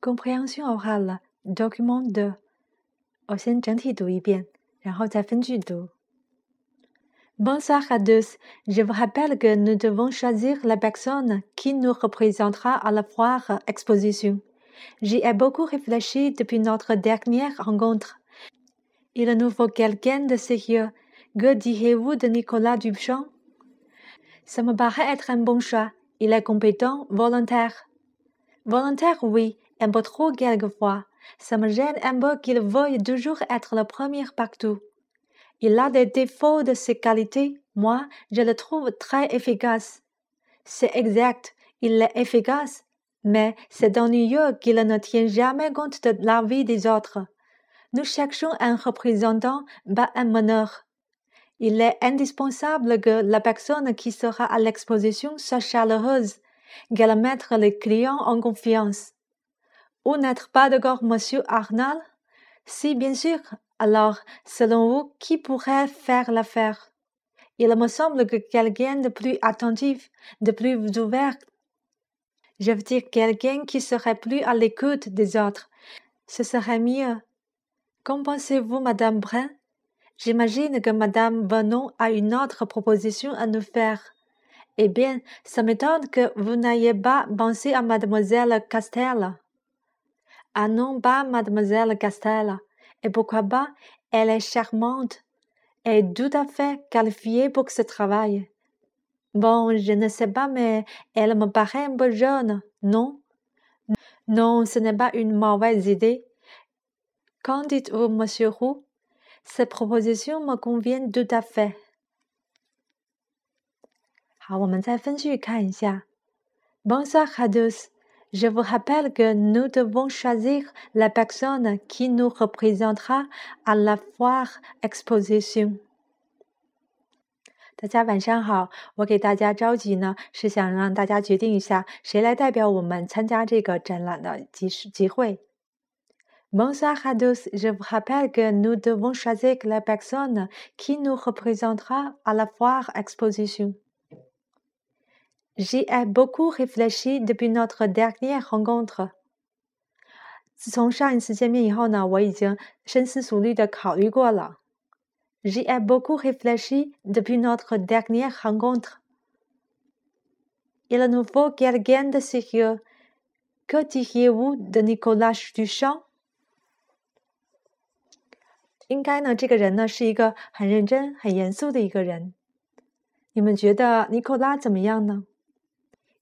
Compréhension orale, document 2。我先整体读一遍，然后再分句读。Bonsoir à tous. Je vous rappelle que nous devons choisir la personne qui nous représentera à la foire exposition. J'y ai beaucoup réfléchi depuis notre dernière rencontre. Il nous faut quelqu'un de sérieux. Que diriez-vous de Nicolas Duchamp Ça me paraît être un bon choix. Il est compétent, volontaire. Volontaire, oui, un peu trop quelquefois. Ça me gêne un peu qu'il veuille toujours être le premier partout. Il a des défauts de ses qualités. Moi, je le trouve très efficace. C'est exact, il est efficace, mais c'est ennuyeux qu'il ne tient jamais compte de la vie des autres. Nous cherchons un représentant, pas un meneur. Il est indispensable que la personne qui sera à l'exposition soit chaleureuse, qu'elle mette les clients en confiance. Vous n'êtes pas d'accord, monsieur Arnal? Si, bien sûr. Alors, selon vous, qui pourrait faire l'affaire? Il me semble que quelqu'un de plus attentif, de plus ouvert. Je veux dire quelqu'un qui serait plus à l'écoute des autres. Ce serait mieux. Qu'en pensez-vous, Madame Brun? J'imagine que Madame Vernon a une autre proposition à nous faire. Eh bien, ça m'étonne que vous n'ayez pas pensé à Mademoiselle Castel. Ah non, pas Mademoiselle Castel. Et pourquoi pas, elle est charmante et tout à fait qualifiée pour ce travail. Bon, je ne sais pas, mais elle me paraît un peu jeune, non? Non, ce n'est pas une mauvaise idée. Qu'en dites-vous, monsieur Roux? Cette proposition me convient tout à fait. 好，我们再分句看一下。Bonsoir à tous. Je vous rappelle que nous devons choisir la personne qui nous représentera à la foire exposition. 大家晚上好，我给大家召集呢，是想让大家决定一下谁来代表我们参加这个展览的集集会。Bonsoir à tous. Je vous rappelle que nous devons choisir la personne qui nous représentera à la foire exposition. J'y ai beaucoup réfléchi depuis notre dernière rencontre. 自从上一次见面以后呢，我已经深思熟虑的考虑过了。J'y ai beaucoup réfléchi depuis notre dernière rencontre. Il nous faut quelqu'un de sérieux. Que diriez-vous de Nicolas Duchamp? 应该呢，这个人呢是一个很认真、很严肃的一个人。你们觉得尼古拉怎么样呢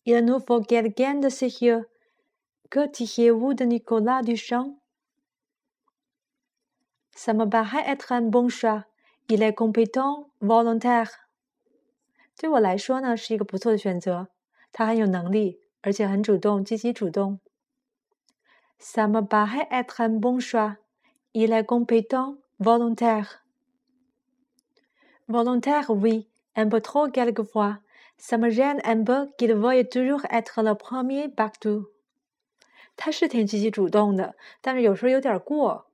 ？Il nous faut quelqu'un de sérieux. Que diriez-vous de Nicolas Duchamp? Ça me paraît être un bon choix. Il est compétent, volontaire. 对我来说呢，是一个不错的选择。他很有能力，而且很主动、积极主动。Ça me paraît être un bon choix. Il est compétent, volontaire. Volontaire, oui, un peu trop quelquefois. Ça me gêne un peu qu'il veuille toujours être le premier partout。他是挺积极主动的，但是有时候有点过，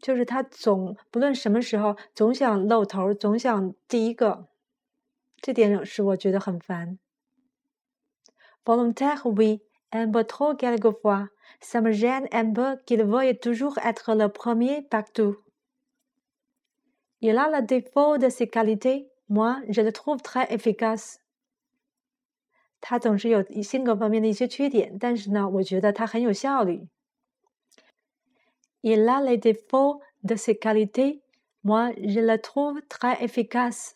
就是他总不论什么时候总想露头，总想第一个，这点使我觉得很烦。Volontaire, oui, un peu trop quelquefois. Ça me gêne un peu qu'il veuille toujours être le premier partout. Il a le défaut de ses qualités. Moi, je le trouve très efficace. 他总是有性格方面的一些缺点，但是呢，我觉得他很有效率。Il a les défauts de ses qualités. Moi, je le trouve très efficace.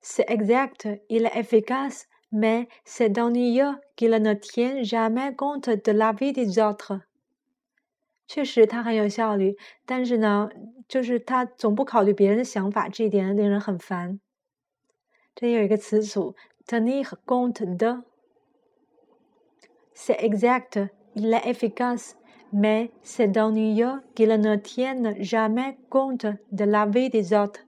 C'est exact, il est efficace, mais c'est ennuyeux qu'il ne tient jamais compte de la vie des autres. 确实，他很有效率，但是呢，就是他总不考虑别人的想法，这一点令人很烦。这有一个词组 tenir compte de。C'est exact, il est efficace, mais c'est ennuyeux qu'il ne tienne jamais compte de la vie des autres.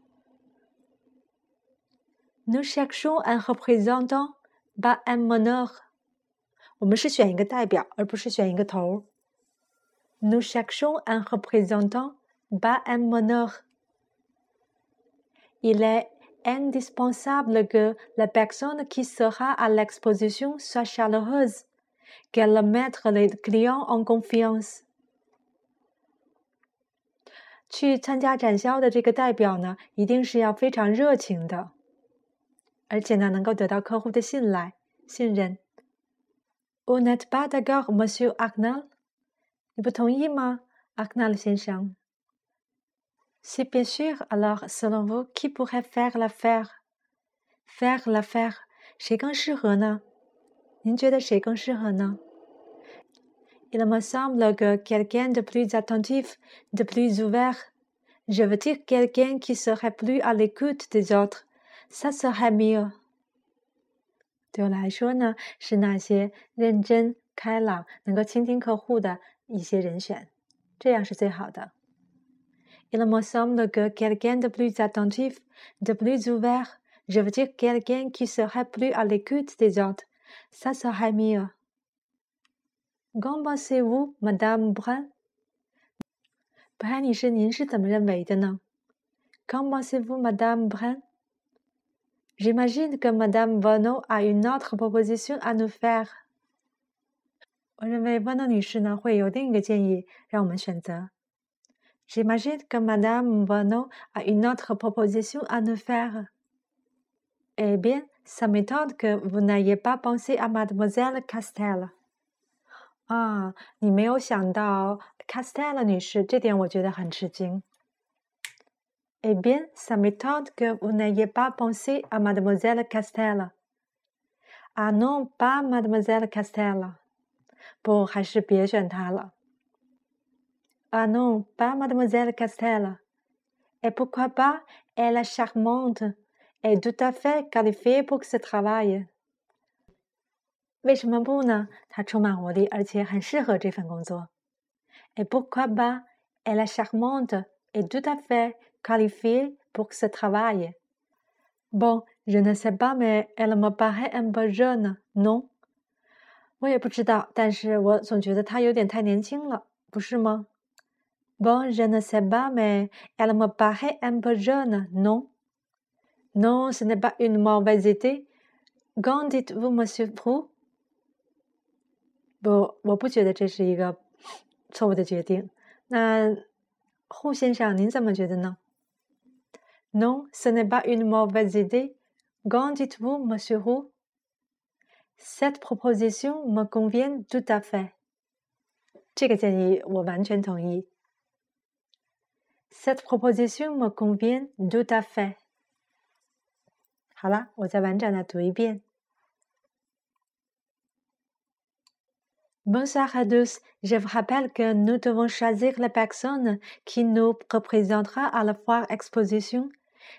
Nous cherchons un représentant, pas un meneur. 我们是选一个代表，而不是选一个头。Nous cherchons un représentant, pas un meneur. Il est indispensable que la personne qui sera à l'exposition soit chaleureuse, qu'elle mettre les clients en confiance。去参加展销的这个代表呢，一定是要非常热情的，而且呢，能够得到客户的信赖、信任。Vous n'êtes pas d'accord, Monsieur Arnal？你不同意吗，Arnal 先生 ？C'est bien sûr. Alors, selon vous, qui pourrait faire l'affaire？Faire l'affaire，谁更适合呢？您觉得谁更适合呢？Il me semble que quelqu'un de plus attentif, de plus ouvert, je veux dire quelqu'un qui serait plus à l'écoute des autres, ça serait mieux. 对我来说呢，是那些认真、开朗、能够倾听客户的一些人选，这样是最好的。 Il me semble que quelqu'un de plus attentif, de plus ouvert, je veux dire quelqu'un qui serait plus à l'écoute des autres. Ça serait mieux. Qu'en pensez-vous, Madame Brun? Brun 女士，您是怎么认为的呢？Qu'en pensez-vous, Madame Brun? J'imagine que Madame Vano a une autre proposition à nous faire. 我认为 Vano 女士呢会有另一个建议让我们选择。 J'imagine que Madame Vano a une autre proposition à nous faire. Eh bien, ça m'étonne que vous n'ayez pas pensé à Mademoiselle Castel. 啊，你没有想到 Castel 女士，这点我觉得很吃惊。Eh bien, ça m'étonne que vous n'ayez pas pensé à Mademoiselle Castel. Ah non, pas Mademoiselle Castel. 不，还是别选她了。 Ah non, pas Mademoiselle Castel. Et pourquoi pas? Elle est charmante est tout à fait qualifiée pour ce travail. 为什么不呢？她充满活力，而且很适合这份工作。Et pourquoi pas? Elle est charmante et tout à fait qualifiée pour ce travail. Bon, je ne sais pas, mais elle me paraît un peu jeune, non? 我也不知道，但是我总觉得她有点太年轻了，不是吗 ？Bon, je ne sais pas, mais elle me paraît un peu jeune, non? Non, ce n'est pas une mauvaise idée. Qu'en dites-vous, Monsieur Prou? 不，我不觉得这是一个错误的决定。那胡先生，您怎么觉得呢？Non, ce n'est pas une mauvaise idée. Qu'en dites-vous, Monsieur Roux? Cette proposition me convient tout à fait. 这个建议我完全同意。 Cette proposition me convient tout à fait. 好了，我再完整的读一遍。Bonsoir à tous. Je vous rappelle que nous devons choisir la personne qui nous représentera à la foire exposition.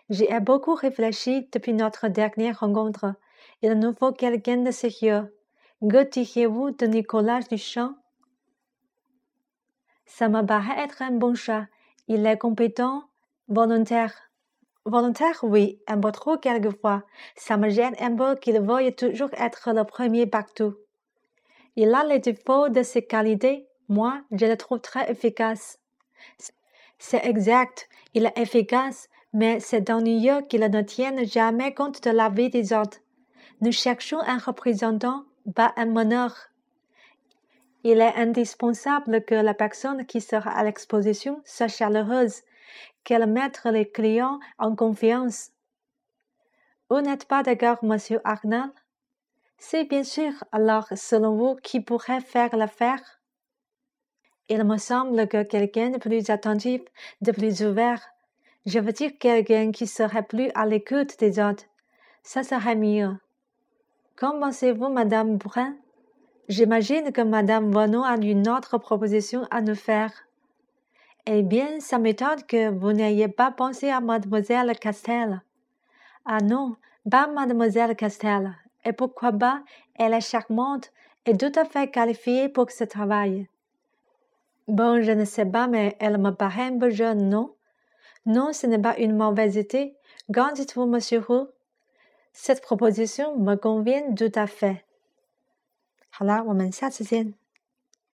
J'y ai beaucoup réfléchi depuis notre dernière rencontre. Il nous faut quelqu'un de sérieux. Que diriez-vous de Nicolas Duchamp? Ça me paraît être un bon choix. Il est compétent, volontaire. Volontaire, oui, un peu trop quelquefois. Ça me gêne un peu qu'il veuille toujours être le premier partout. Il a les défauts de ses qualités. Moi, je le trouve très efficace. C'est exact, il est efficace, mais c'est ennuyeux qu'il ne tienne jamais compte de la vie des autres. Nous cherchons un représentant, pas un meneur. Il est indispensable que la personne qui sera à l'exposition soit chaleureuse, qu'elle mette les clients en confiance. Vous n'êtes pas d'accord, monsieur Arnal? C'est bien sûr. Alors, selon vous, qui pourrait faire l'affaire? Il me semble que quelqu'un de plus attentif, de plus ouvert, je veux dire quelqu'un qui serait plus à l'écoute des autres, ça serait mieux. Qu'en pensez-vous, Madame Brun? J'imagine que Madame Vanneau a une autre proposition à nous faire. Eh bien, ça m'étonne que vous n'ayez pas pensé à Mademoiselle Castel. Ah non, pas Mademoiselle Castel. Et pourquoi pas, elle est charmante et tout à fait qualifiée pour ce travail. Bon, je ne sais pas, mais elle me paraît un peu jeune, non? Non, ce n'est pas une mauvaise idée. Dites-vous, monsieur Roux? Cette proposition me convient tout à fait. 好啦，我们下次见。